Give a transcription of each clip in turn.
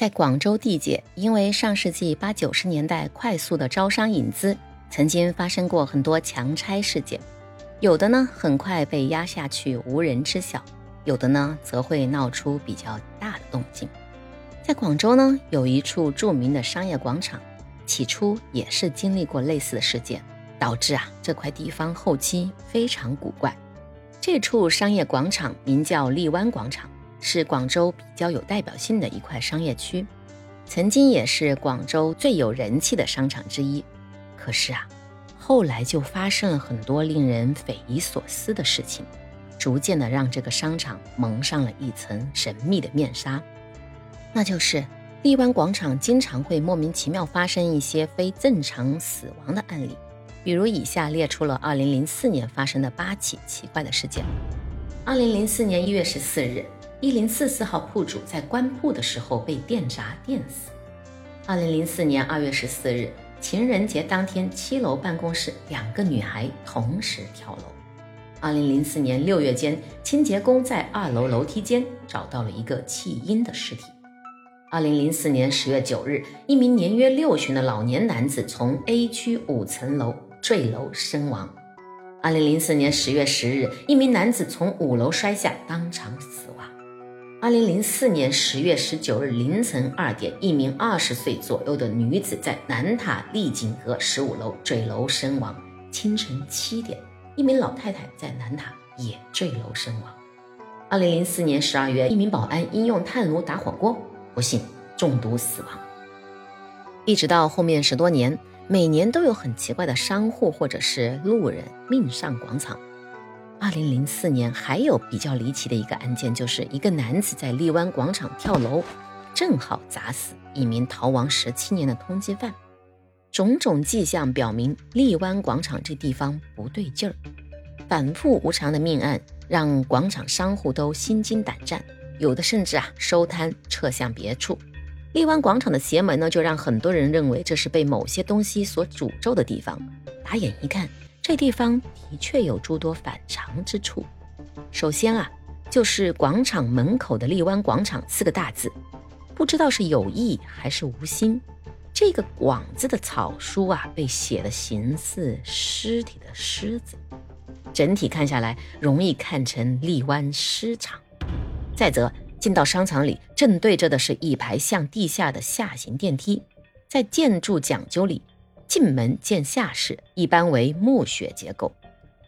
在广州地界，因为上世纪八九十年代快速的招商引资，曾经发生过很多强拆事件，有的呢很快被压下去，无人知晓；有的呢则会闹出比较大的动静。在广州呢，有一处著名的商业广场，起初也是经历过类似的事件，导致啊这块地方后期非常古怪。这处商业广场名叫荔湾广场。是广州比较有代表性的一块商业区，曾经也是广州最有人气的商场之一。可是啊，后来就发生了很多令人匪夷所思的事情，逐渐的让这个商场蒙上了一层神秘的面纱。那就是荔湾广场经常会莫名其妙发生一些非正常死亡的案例，比如以下列出了2004年发生的八起奇怪的事件。2004年1月14日。一零四四号铺主在关铺的时候被电闸电死。二零零四年二月十四日，情人节当天，七楼办公室两个女孩同时跳楼。二零零四年六月间，清洁工在二楼楼梯间找到了一个弃婴的尸体。二零零四年十月九日，一名年约六旬的老年男子从 A 区五层楼坠楼身亡。二零零四年十月十日，一名男子从五楼摔下，当场死亡。二零零四年十月十九日凌晨二点，一名二十岁左右的女子在南塔丽景阁十五楼坠楼身亡。清晨七点，一名老太太在南塔也坠楼身亡。二零零四年十二月，一名保安因用炭炉打火锅，不幸中毒死亡。一直到后面十多年，每年都有很奇怪的商户或者是路人命丧广场。二零零四年还有比较离奇的一个案件，就是一个男子在荔湾广场跳楼，正好砸死一名逃亡十七年的通缉犯。种种迹象表明，荔湾广场这地方不对劲儿。反复无常的命案让广场商户都心惊胆战，有的甚至啊收摊撤向别处。荔湾广场的邪门呢，就让很多人认为这是被某些东西所诅咒的地方。打眼一看。这地方的确有诸多反常之处。首先啊，就是广场门口的“荔湾广场”四个大字，不知道是有意还是无心。这个“广”字的草书啊，被写的形似尸体的“尸”字，整体看下来容易看成荔湾尸场。再则，进到商场里，正对着的是一排向地下的下行电梯，在建筑讲究里。进门见下室，一般为木穴结构。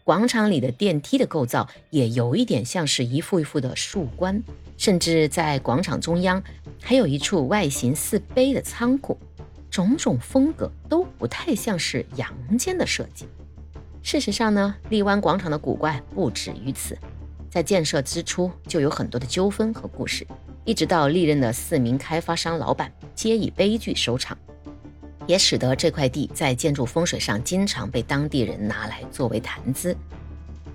广场里的电梯的构造也有一点像是一副一副的树冠，甚至在广场中央还有一处外形似碑的仓库，种种风格都不太像是阳间的设计。事实上呢，荔湾广场的古怪不止于此，在建设之初就有很多的纠纷和故事，一直到历任的四名开发商老板皆以悲剧收场。也使得这块地在建筑风水上经常被当地人拿来作为谈资。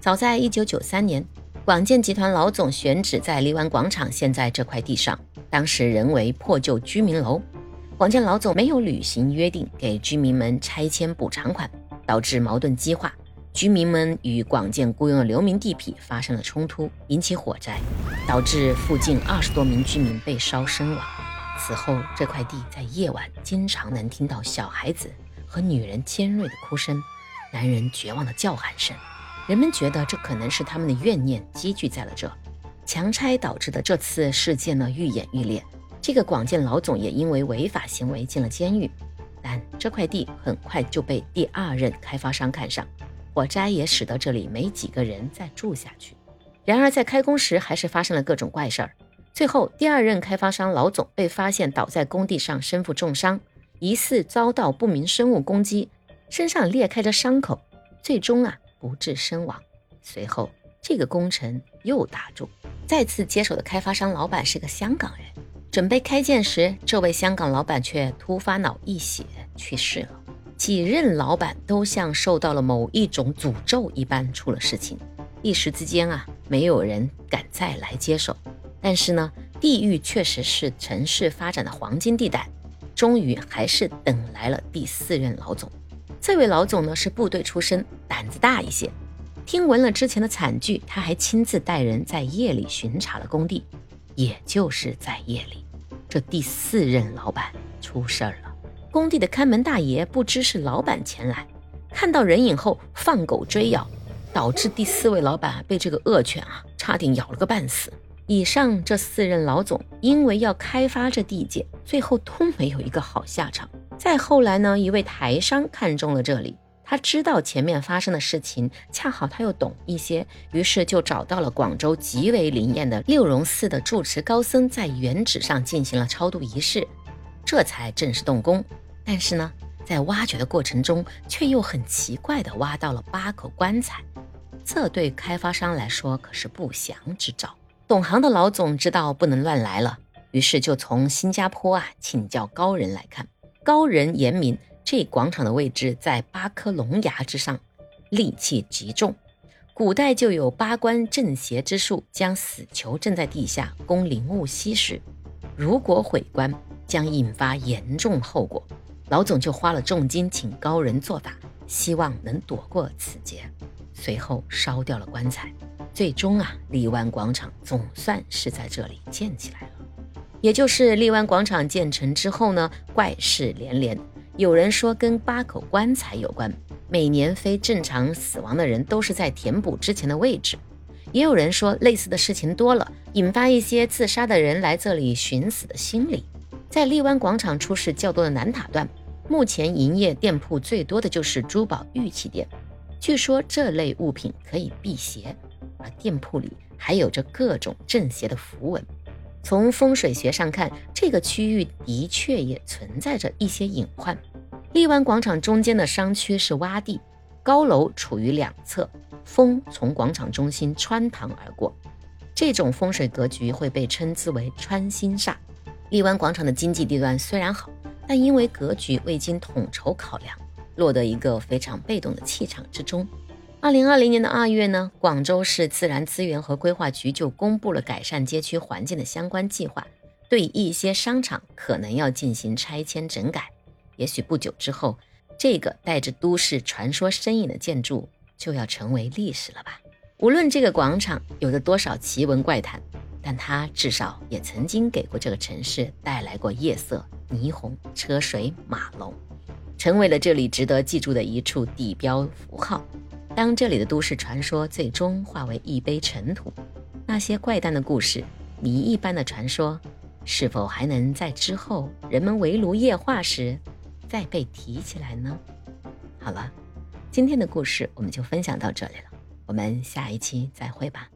早在1993年，广建集团老总选址在荔湾广场现在这块地上，当时仍为破旧居民楼。广建老总没有履行约定，给居民们拆迁补偿款，导致矛盾激化，居民们与广建雇佣的流民地痞发生了冲突，引起火灾，导致附近二十多名居民被烧身亡。此后，这块地在夜晚经常能听到小孩子和女人尖锐的哭声，男人绝望的叫喊声。人们觉得这可能是他们的怨念积聚在了这。强拆导致的这次事件呢，愈演愈烈。这个广建老总也因为违法行为进了监狱。但这块地很快就被第二任开发商看上，火灾也使得这里没几个人再住下去。然而在开工时，还是发生了各种怪事儿。最后，第二任开发商老总被发现倒在工地上，身负重伤，疑似遭到不明生物攻击，身上裂开着伤口，最终啊不治身亡。随后，这个工程又打住。再次接手的开发商老板是个香港人，准备开建时，这位香港老板却突发脑溢血去世了。几任老板都像受到了某一种诅咒一般出了事情，一时之间啊，没有人敢再来接手。但是呢，地域确实是城市发展的黄金地带，终于还是等来了第四任老总。这位老总呢是部队出身，胆子大一些。听闻了之前的惨剧，他还亲自带人在夜里巡查了工地，也就是在夜里。这第四任老板出事儿了。工地的看门大爷不知是老板前来，看到人影后放狗追咬，导致第四位老板被这个恶犬啊差点咬了个半死。以上这四任老总因为要开发这地界，最后都没有一个好下场。再后来呢，一位台商看中了这里。他知道前面发生的事情，恰好他又懂一些，于是就找到了广州极为灵验的六榕寺的住持高僧，在原址上进行了超度仪式，这才正式动工。但是呢，在挖掘的过程中，却又很奇怪的挖到了八口棺材，这对开发商来说可是不祥之兆。懂行的老总知道不能乱来了，于是就从新加坡啊请教高人来看。高人言明。这广场的位置在八颗龙牙之上，戾气极重。古代就有八关镇邪之术，将死囚镇在地下供灵物吸食。如果毁关，将引发严重后果。老总就花了重金请高人做法，希望能躲过此劫。随后烧掉了棺材。最终啊，荔湾广场总算是在这里建起来了。也就是荔湾广场建成之后呢，怪事连连。有人说跟八口棺材有关，每年非正常死亡的人都是在填补之前的位置。也有人说类似的事情多了，引发一些自杀的人来这里寻死的心理。在荔湾广场出事较多的南塔段，目前营业店铺最多的就是珠宝玉器店，据说这类物品可以辟邪，而店铺里还有着各种镇邪的符文。从风水学上看，这个区域的确也存在着一些隐患。荔湾广场中间的商区是洼地，高楼处于两侧，风从广场中心穿堂而过，这种风水格局会被称之为穿心煞。荔湾广场的经济地段虽然好，但因为格局未经统筹考量，落得一个非常被动的气场之中。二零二零年的二月呢，广州市自然资源和规划局就公布了改善街区环境的相关计划，对一些商场可能要进行拆迁整改。也许不久之后，这个带着都市传说身影的建筑就要成为历史了吧？无论这个广场有着多少奇闻怪谈，但它至少也曾经给过这个城市带来过夜色、霓虹、车水马龙，成为了这里值得记住的一处地标符号。当这里的都市传说最终化为一杯尘土，那些怪诞的故事、谜一般的传说，是否还能在之后人们围炉夜话时再被提起来呢？好了，今天的故事我们就分享到这里了，我们下一期再会吧。